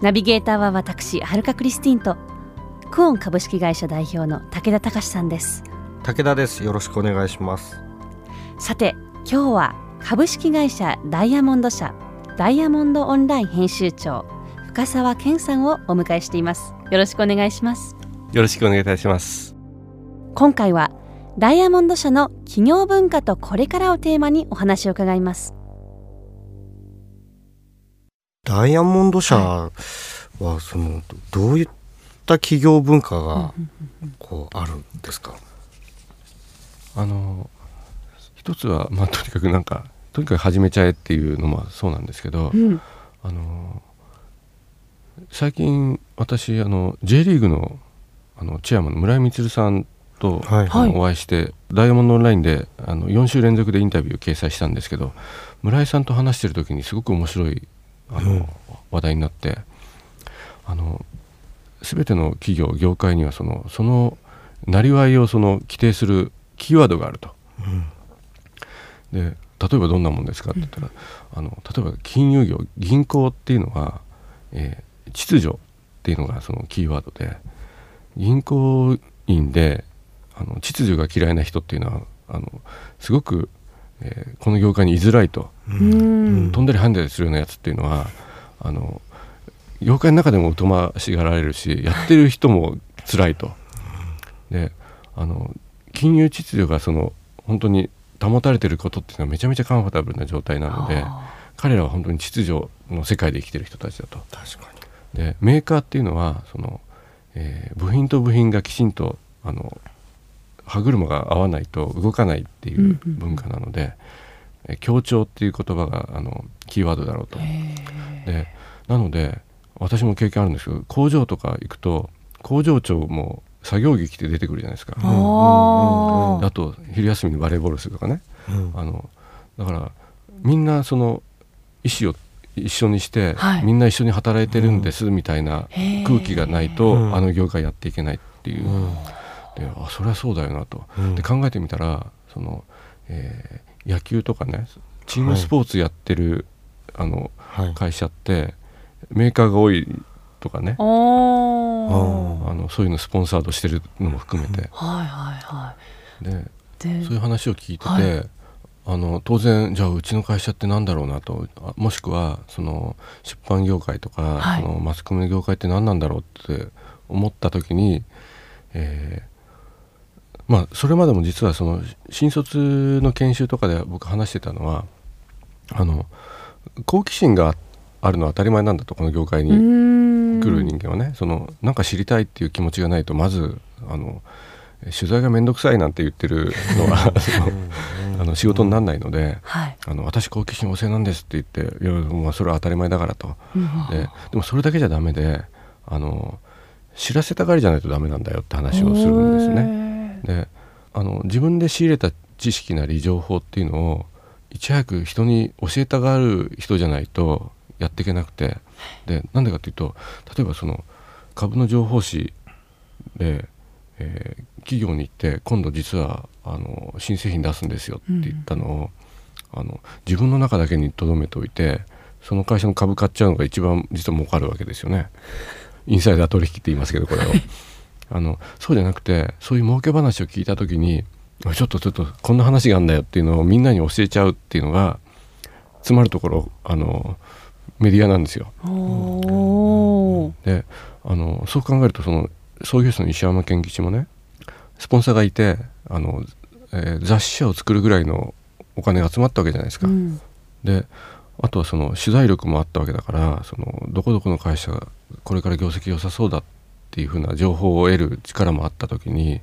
ナビゲーターは私はるかクリスティンとクオン株式会社代表の武田隆さんです。武田です。よろしくお願いします。さて今日は株式会社ダイヤモンド社ダイヤモンドオンライン編集長深澤健さんをお迎えしています。よろしくお願いします。よろしくお願いいたします。今回はダイヤモンド社の企業文化とこれからをテーマにお話を伺いますダイヤモンド社はそのどういった企業文化がこうあるんですか？あの一つは、まあ、とにかくなんかとにかく始めちゃえっていうのもそうなんですけど、うん。あの最近私あの J リーグのあのチェアマンの村井充さんと、はいはい。お会いしてダイヤモンドオンラインであの4週連続でインタビューを掲載したんですけど村井さんと話してる時にすごく面白いあの、うん。話題になってあの全ての企業業界にはそのそのなりわいをその規定するキーワードがあると。で例えばどんなもんですかって言ったら、あの例えば金融業銀行っていうのは、えー秩序っていうのがそのキーワードで銀行員であの秩序が嫌いな人っていうのはあのすごく、えーこの業界に居づらいと、うん。飛んだり跳んだりするようなやつっていうのはあの業界の中でも疎ましがられるしやってる人も辛いと。であの金融秩序がその本当に保たれてることっていうのはめちゃめちゃカンファタブルな状態なので彼らは本当に秩序の世界で生きてる人たちだと。確かでメーカーっていうのはその、えー部品と部品がきちんとあの歯車が合わないと動かないっていううんうん文化なので、えー協調っていう言葉があのキーワードだろうと。でなので私も経験あるんですけど工場とか行くと工場長も作業着着て出てくるじゃないですか。あー。あと昼休みにバレーボールするとかね。に、うん。あのだからみんなその意思を一緒にして、はい。みんな一緒に働いてるんですみたいな空気がないと、うん。あの業界やっていけないっていう、うんであそれはそうだよなと、うん。で考えてみたらその、えー野球とかねチームスポーツやってる、あのはい。会社ってメーカーが多いとかね。ああのそういうのスポンサードしてるのも含めて。はいはいはでい。でそういう話を聞いてて、はい。あの当然じゃあうちの会社って何だろうなと。あもしくはその出版業界とか、はい。そのマスコミの業界って何なんだろうって思った時に、えーまあそれまでも実はその新卒の研修とかで僕話してたのはあの好奇心があるのは当たり前なんだとこの業界に来来る人間はね、そのなんか知りたいっていう気持ちがないとまずあの取材が面倒くさいなんて言ってるのは あの仕事にならないので、はい。あの私好奇心旺盛なんですって言っていやまあそれは当たり前だからと。うん。ででもそれだけじゃダメであの知らせたがりじゃないとダメなんだよって話をするんですね。ねであの自分で仕入れた知識なり情報っていうのをいち早く人に教えたがる人じゃないとやっていけなくてでなんでかっていうと例えばその株の情報誌で、えー企業に行って今度実はあの新製品出すんですよって言ったのを、あの自分の中だけに留めておいてその会社の株買っちゃうのが一番実は儲かるわけですよね。インサイダー取引って言いますけどこれを。あのそうじゃなくてそういう儲け話を聞いた時にちょっとちょっとこんな話があるんだよっていうのをみんなに教えちゃうっていうのがつまるところあのメディアなんですよ。であのそう考えるとその創業者の石山健吉もねスポンサーがいてあの、えー雑誌社を作るぐらいのお金が集まったわけじゃないですか。うんであとはその取材力もあったわけだからそのどこどこの会社がこれから業績良さそうだっていうふうな情報を得る力もあった時に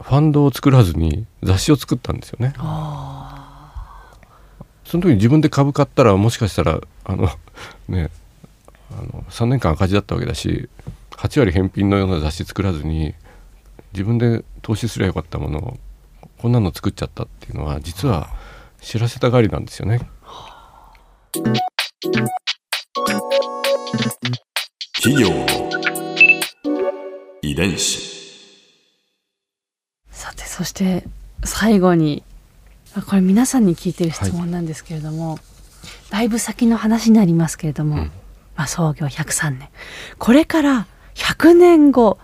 ファンドを作らずに雑誌を作ったんですよね。その時に自分で株買ったらもしかしたらあのねあの3年間赤字だったわけだし8割返品のような雑誌作らずに自分で投資すればよかったものをこんなの作っちゃったっていうのは実は知らせたがりなんですよね。企業伝子。さてそして最後にあこれ皆さんに聞いてる質問なんですけれども、だいぶ先の話になりますけれども、うん。まあ、創業103年これから100年後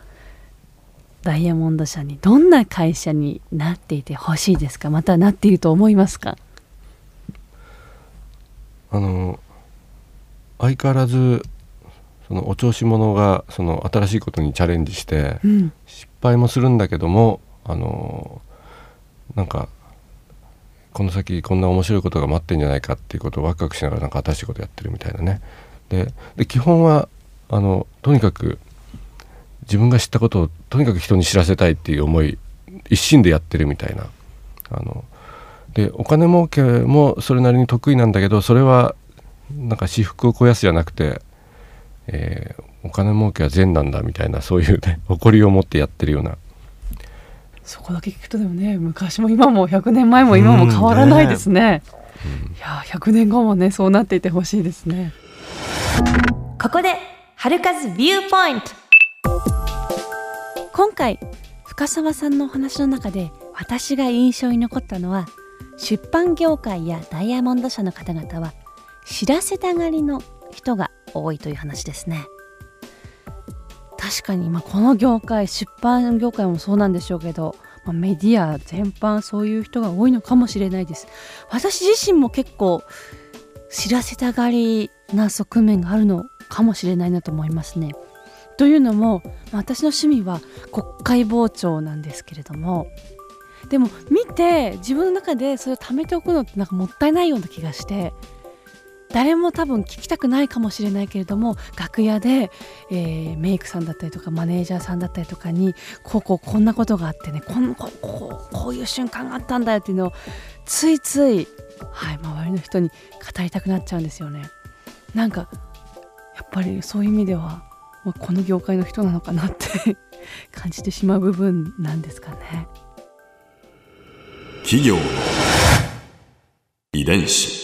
ダイヤモンド社にどんな会社になっていてほしいですか？またなっていると思いますか？あの相変わらずそのお調子者がその新しいことにチャレンジしてうん。失敗もするんだけどもあのなんかこの先こんな面白いことが待ってんじゃないかっていうことをワクワクしながらなんか新しいことやってるみたいなね。でで基本はあのとにかく自分が知ったことをとにかく人に知らせたいっていう思い一心でやってるみたいな。あのでお金儲けもそれなりに得意なんだけどそれはなんか私腹を肥やすじゃなくて、えーお金儲けは善なんだみたいなそういうね 誇りを持ってやってるような。そこだけ聞くとでもね昔も今も100年前も今も変わらないですね,、いや100年後もねそうなっていてほしいですね。ここで春風ビューポイント今回深澤さんのお話の中で私が印象に残ったのは出版業界やダイヤモンド社の方々は知らせたがりの人が多いという話ですね。確かに、まあ、この業界出版業界もそうなんでしょうけど、まあ、メディア全般そういう人が多いのかもしれないです。私自身も結構知らせたがりな側面があるのかもしれないなと思いますね。というのも、ま私の趣味は国会傍聴なんですけれども。でも見て自分の中でそれを貯めておくのってなんかもったいないような気がして誰も多分聞きたくないかもしれないけれども楽屋で、えーメイクさんだったりとかマネージャーさんだったりとかにこうこうこんなことがあってねこんここうこういう瞬間があったんだよっていうのをついつい、はい、周りの人に語りたくなっちゃうんですよね。なんかやっぱりそういう意味ではまあこの業界の人なのかなって 感じてしまう部分なんですかね。企業遺伝子